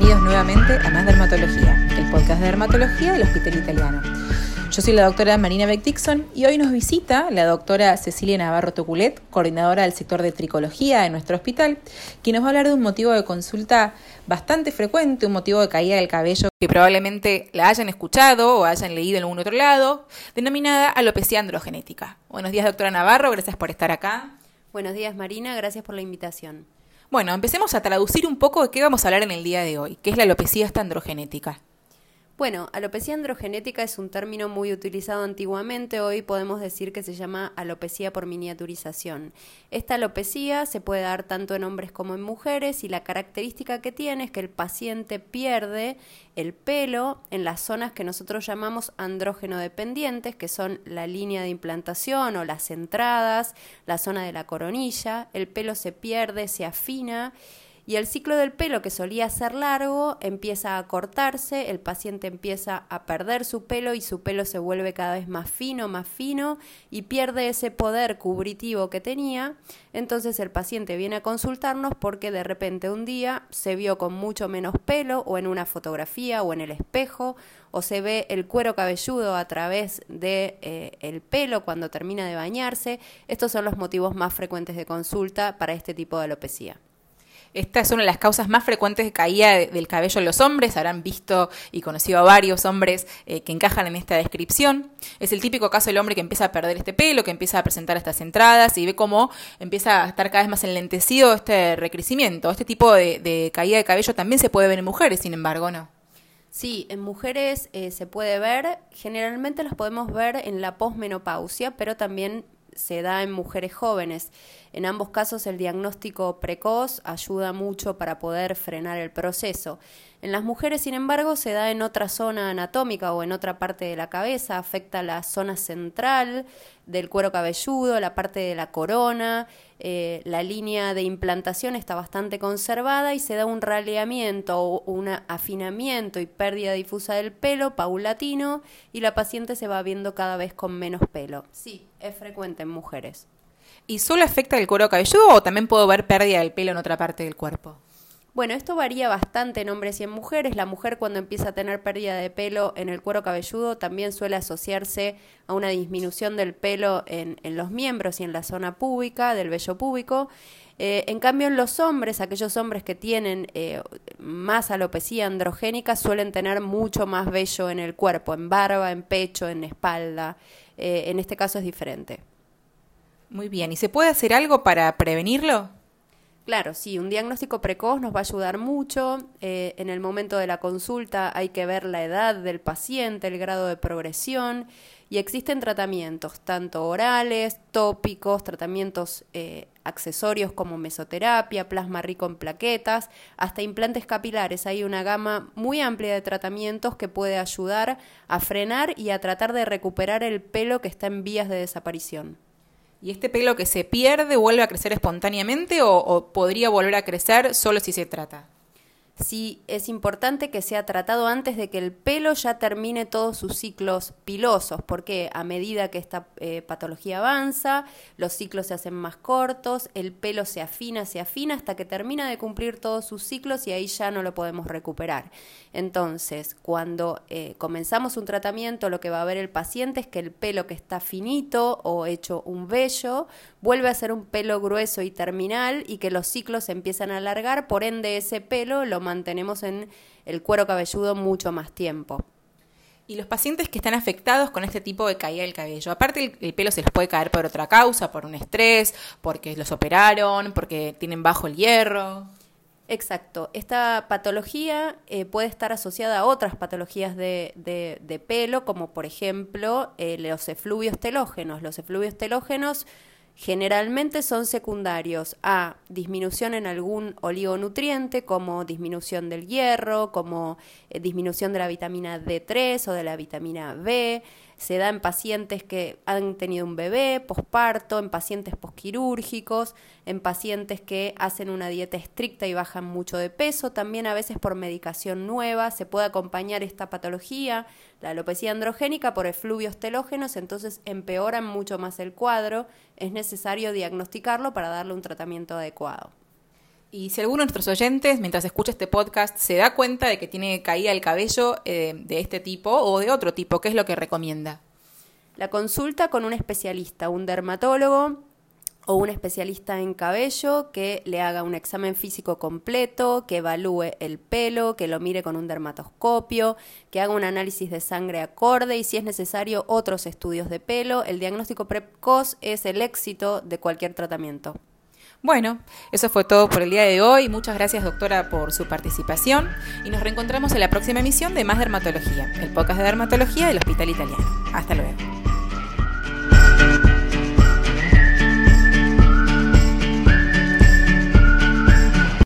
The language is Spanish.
bienvenidos nuevamente a Más Dermatología, el podcast de dermatología del Hospital Italiano. Yo soy la doctora Marina Beck Dixon y hoy nos visita la doctora Cecilia Navarro Toculet, coordinadora del sector de tricología de nuestro hospital, quien nos va a hablar de un motivo de consulta bastante frecuente, un motivo de caída del cabello que probablemente la hayan escuchado o hayan leído en algún otro lado, denominada alopecia androgenética. Buenos días, doctora Navarro, gracias por estar acá. Buenos días, Marina, gracias por la invitación. Bueno, empecemos a traducir un poco de qué vamos a hablar en el día de hoy, que es la alopecia androgenética. Bueno, alopecia androgenética es un término muy utilizado antiguamente, hoy podemos decir que se llama alopecia por miniaturización. Esta alopecia se puede dar tanto en hombres como en mujeres y la característica que tiene es que el paciente pierde el pelo en las zonas que nosotros llamamos andrógeno dependientes, que son la línea de implantación o las entradas, la zona de la coronilla, el pelo se pierde, se afina y el ciclo del pelo, que solía ser largo, empieza a cortarse, el paciente empieza a perder su pelo y su pelo se vuelve cada vez más fino, más fino y pierde ese poder cubritivo que tenía. Entonces el paciente viene a consultarnos porque de repente un día se vio con mucho menos pelo o en una fotografía o en el espejo o se ve el cuero cabelludo a través de eh, el pelo cuando termina de bañarse. Estos son los motivos más frecuentes de consulta para este tipo de alopecia. Esta es una de las causas más frecuentes de caída del cabello en los hombres. Habrán visto y conocido a varios hombres eh, que encajan en esta descripción. Es el típico caso del hombre que empieza a perder este pelo, que empieza a presentar estas entradas y ve cómo empieza a estar cada vez más enlentecido este recrecimiento. Este tipo de, caída de cabello también se puede ver en mujeres, sin embargo, ¿no? Sí, en mujeres eh, se puede ver, generalmente los podemos ver en la posmenopausia, pero también se da en mujeres jóvenes. En ambos casos el diagnóstico precoz ayuda mucho para poder frenar el proceso. En las mujeres, sin embargo, se da en otra zona anatómica o en otra parte de la cabeza, afecta la zona central del cuero cabelludo, la parte de la corona, eh, la línea de implantación está bastante conservada y se da un raleamiento o un afinamiento y pérdida difusa del pelo paulatino y la paciente se va viendo cada vez con menos pelo. Sí, es frecuente en mujeres. ¿Y solo afecta el cuero cabelludo o también puedo ver pérdida del pelo en otra parte del cuerpo? Bueno, esto varía bastante en hombres y en mujeres. La mujer cuando empieza a tener pérdida de pelo en el cuero cabelludo también suele asociarse a una disminución del pelo en, los miembros y en la zona púbica, del vello púbico. Eh, en cambio, en los hombres, aquellos hombres que tienen eh, más alopecia androgénica suelen tener mucho más vello en el cuerpo, en barba, en pecho, en espalda. Eh, en este caso es diferente. Muy bien, ¿y se puede hacer algo para prevenirlo? Claro, sí, un diagnóstico precoz nos va a ayudar mucho. Eh, en el momento de la consulta hay que ver la edad del paciente, el grado de progresión y existen tratamientos, tanto orales, tópicos, tratamientos eh, accesorios como mesoterapia, plasma rico en plaquetas, hasta implantes capilares. Hay una gama muy amplia de tratamientos que puede ayudar a frenar y a tratar de recuperar el pelo que está en vías de desaparición. ¿Y este pelo que se pierde vuelve a crecer espontáneamente o, podría volver a crecer solo si se trata? Sí es importante que sea tratado antes de que el pelo ya termine todos sus ciclos pilosos, porque a medida que esta eh, patología avanza, los ciclos se hacen más cortos, el pelo se afina, se afina hasta que termina de cumplir todos sus ciclos y ahí ya no lo podemos recuperar. Entonces, cuando eh, comenzamos un tratamiento, lo que va a ver el paciente es que el pelo que está finito o hecho un vello vuelve a ser un pelo grueso y terminal y que los ciclos se empiezan a alargar, por ende ese pelo lo mantenemos en el cuero cabelludo mucho más tiempo. Y los pacientes que están afectados con este tipo de caída del cabello, aparte el, pelo se les puede caer por otra causa, por un estrés, porque los operaron, porque tienen bajo el hierro. Exacto. Esta patología eh, puede estar asociada a otras patologías de, de, pelo, como por ejemplo eh, los efluvios telógenos. Los efluvios telógenos Generalmente son secundarios a disminución en algún oligonutriente, como disminución del hierro, como eh, disminución de la vitamina D3 o de la vitamina B, se da en pacientes que han tenido un bebé, posparto, en pacientes posquirúrgicos, en pacientes que hacen una dieta estricta y bajan mucho de peso, también a veces por medicación nueva, se puede acompañar esta patología, la alopecia androgénica, por efluvios telógenos, entonces empeoran mucho más el cuadro, es necesario diagnosticarlo para darle un tratamiento adecuado. Y si alguno de nuestros oyentes, mientras escucha este podcast, se da cuenta de que tiene caída el cabello eh, de este tipo o de otro tipo, ¿qué es lo que recomienda? La consulta con un especialista, un dermatólogo o un especialista en cabello que le haga un examen físico completo, que evalúe el pelo, que lo mire con un dermatoscopio, que haga un análisis de sangre acorde y si es necesario otros estudios de pelo. El diagnóstico precoz es el éxito de cualquier tratamiento. Bueno, eso fue todo por el día de hoy. Muchas gracias, doctora, por su participación. Y nos reencontramos en la próxima emisión de Más Dermatología, el podcast de dermatología del Hospital Italiano. Hasta luego.